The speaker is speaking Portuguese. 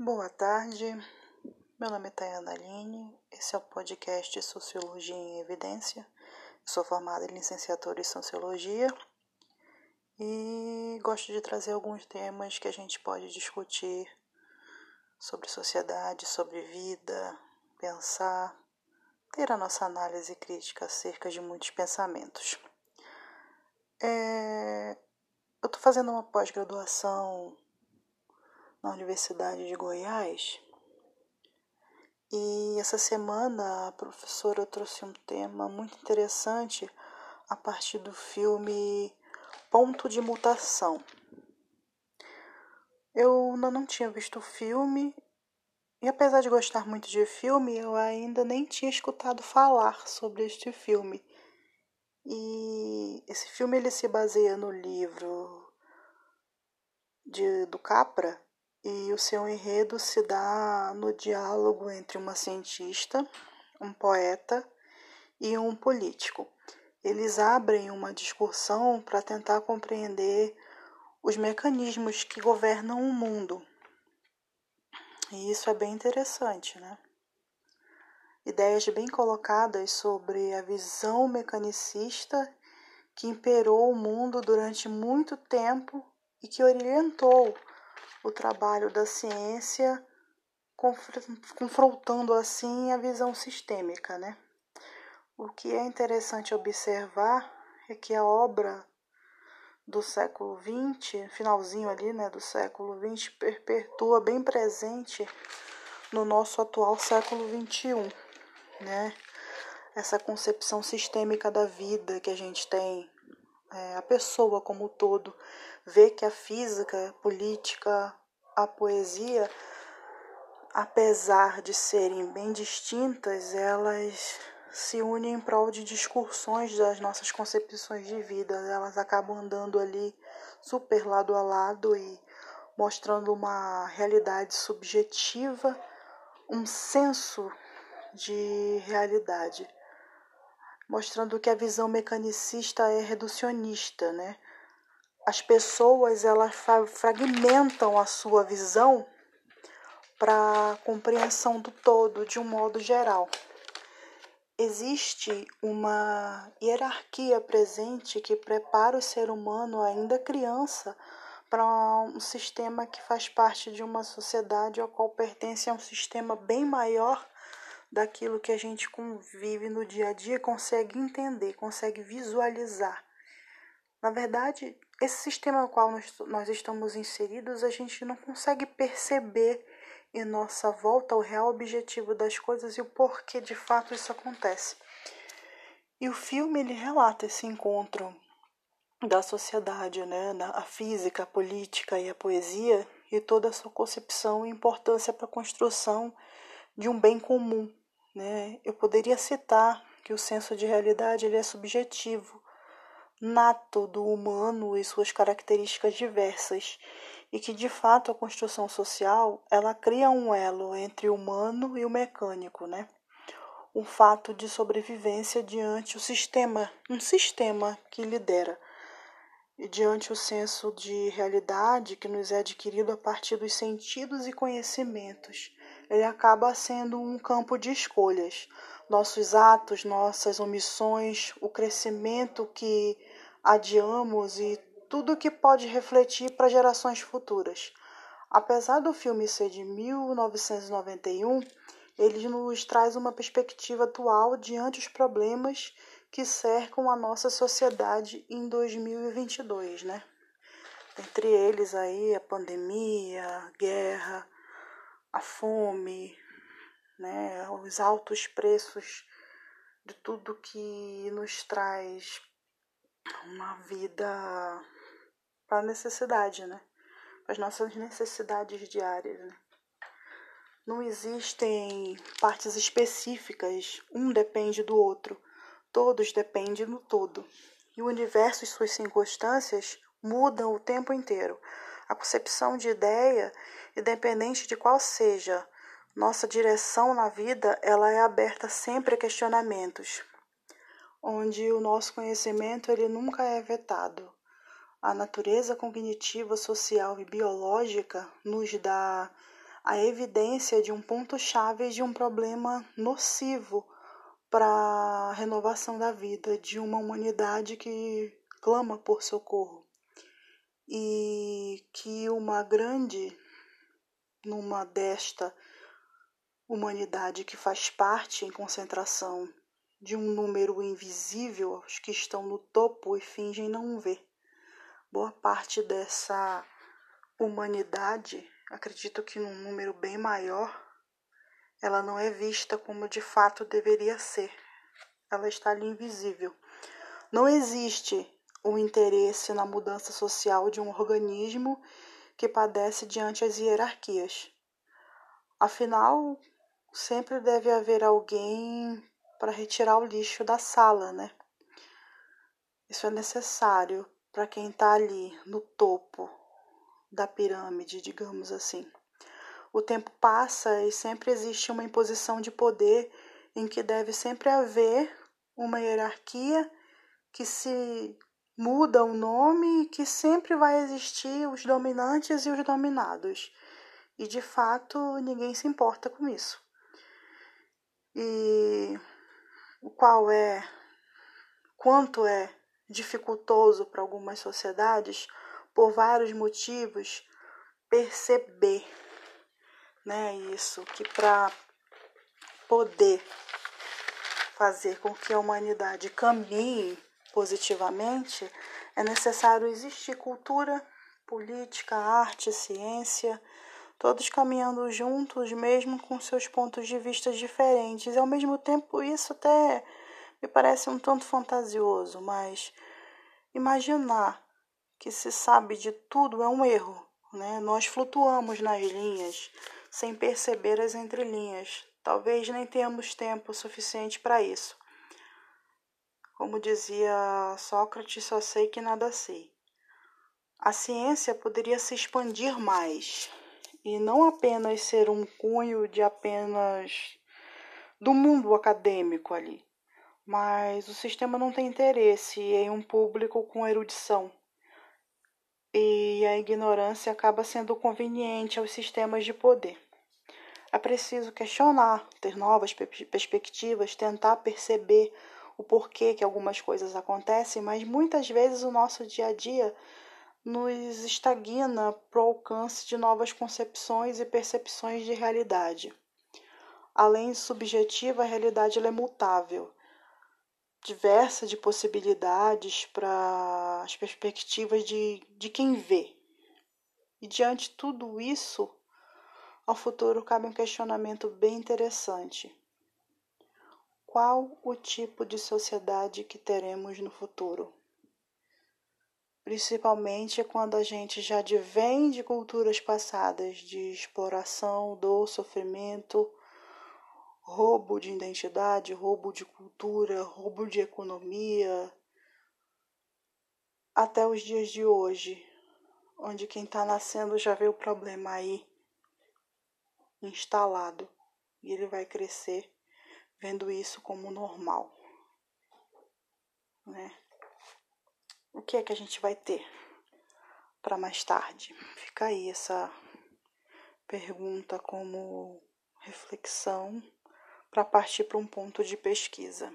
Boa tarde, meu nome é Tayana Aline, esse é o podcast Sociologia em Evidência. Sou formada em licenciatura em Sociologia e gosto de trazer alguns temas que a gente pode discutir sobre sociedade, sobre vida, pensar, ter a nossa análise crítica acerca de muitos pensamentos. É... Eu estou fazendo uma pós-graduação na Universidade de Goiás. E essa semana a professora trouxe um tema muito interessante a partir do filme Ponto de Mutação. Eu ainda não tinha visto o filme e apesar de gostar muito de filme, eu ainda nem tinha escutado falar sobre este filme. E esse filme ele se baseia no livro de, do Capra, e o seu enredo se dá no diálogo entre uma cientista, um poeta e um político. Eles abrem uma discussão para tentar compreender os mecanismos que governam o mundo. E isso é bem interessante, né? Ideias bem colocadas sobre a visão mecanicista que imperou o mundo durante muito tempo e que orientou o trabalho da ciência, confrontando assim a visão sistêmica, né? O que é interessante observar é que a obra do século XX, finalzinho ali, né, do século XX, perpetua bem presente no nosso atual século XXI, né? Essa concepção sistêmica da vida que a gente tem, é, a pessoa como um todo, vê que a física, a política, a poesia, apesar de serem bem distintas, elas se unem em prol de discussões das nossas concepções de vida. Elas acabam andando ali super lado a lado e mostrando uma realidade subjetiva, um senso de realidade, mostrando que a visão mecanicista é reducionista, né? as pessoas elas fragmentam a sua visão para compreensão do todo de um modo geral. Existe uma hierarquia presente que prepara o ser humano ainda criança para um sistema que faz parte de uma sociedade ao qual pertence a um sistema bem maior daquilo que a gente convive no dia a dia, consegue entender, consegue visualizar. Na verdade, esse sistema no qual nós estamos inseridos, a gente não consegue perceber em nossa volta o real objetivo das coisas e o porquê de fato isso acontece. E o filme ele relata esse encontro da sociedade, né, a física, a política e a poesia e toda a sua concepção e importância para a construção de um bem comum, né? Eu poderia citar que o senso de realidade ele é subjetivo, nato do humano e suas características diversas, e que de fato a construção social ela cria um elo entre o humano e o mecânico, né? Um fato de sobrevivência diante o sistema, um sistema que lidera, e diante o senso de realidade que nos é adquirido a partir dos sentidos e conhecimentos. Ele acaba sendo um campo de escolhas, nossos atos, nossas omissões, o crescimento que adiamos e tudo que pode refletir para gerações futuras. Apesar do filme ser de 1991, ele nos traz uma perspectiva atual diante os problemas que cercam a nossa sociedade em 2022, né? Entre eles aí a pandemia, a guerra, a fome, né, os altos preços de tudo que nos traz uma vida para necessidade, né? As nossas necessidades diárias, né? Não existem partes específicas, um depende do outro, todos dependem do todo. E o universo e suas circunstâncias mudam o tempo inteiro. A concepção de ideia, independente de qual seja nossa direção na vida, ela é aberta sempre a questionamentos, onde o nosso conhecimento ele nunca é vetado. A natureza cognitiva, social e biológica nos dá a evidência de um ponto-chave de um problema nocivo para a renovação da vida de uma humanidade que clama por socorro e que uma grande numa desta humanidade que faz parte em concentração de um número invisível os que estão no topo e fingem não ver. Boa parte dessa humanidade, acredito que num número bem maior, ela não é vista como de fato deveria ser. Ela está ali invisível. Não existe o interesse na mudança social de um organismo que padece diante as hierarquias. Afinal, sempre deve haver alguém para retirar o lixo da sala, né? Isso é necessário para quem está ali no topo da pirâmide, digamos assim. O tempo passa e sempre existe uma imposição de poder em que deve sempre haver uma hierarquia que se muda o nome e que sempre vai existir os dominantes e os dominados. E de fato ninguém se importa com isso. E o qual é quanto é dificultoso para algumas sociedades por vários motivos perceber, né, isso que para poder fazer com que a humanidade caminhe positivamente, é necessário existir cultura, política, arte, ciência, todos caminhando juntos, mesmo com seus pontos de vista diferentes. E ao mesmo tempo, isso até me parece um tanto fantasioso, mas imaginar que se sabe de tudo é um erro. Né? Nós flutuamos nas linhas sem perceber as entrelinhas. Talvez nem tenhamos tempo suficiente para isso. Como dizia Sócrates, só sei que nada sei. A ciência poderia se expandir mais, e não apenas ser um cunho de apenas do mundo acadêmico ali, mas o sistema não tem interesse em um público com erudição. E a ignorância acaba sendo conveniente aos sistemas de poder. É preciso questionar, ter novas perspectivas, tentar perceber o porquê que algumas coisas acontecem, mas muitas vezes o nosso dia a dia nos estagna para o alcance de novas concepções e percepções de realidade. Além de subjetiva, a realidade é mutável, diversa de possibilidades para as perspectivas de, de quem vê. E diante de tudo isso, ao futuro cabe um questionamento bem interessante. Qual o tipo de sociedade que teremos no futuro? principalmente quando a gente já vem de culturas passadas de exploração, dor, sofrimento, roubo de identidade, roubo de cultura, roubo de economia, até os dias de hoje, onde quem está nascendo já vê o problema aí instalado e ele vai crescer vendo isso como normal, né? o que é que a gente vai ter para mais tarde? Fica aí essa pergunta como reflexão para partir para um ponto de pesquisa.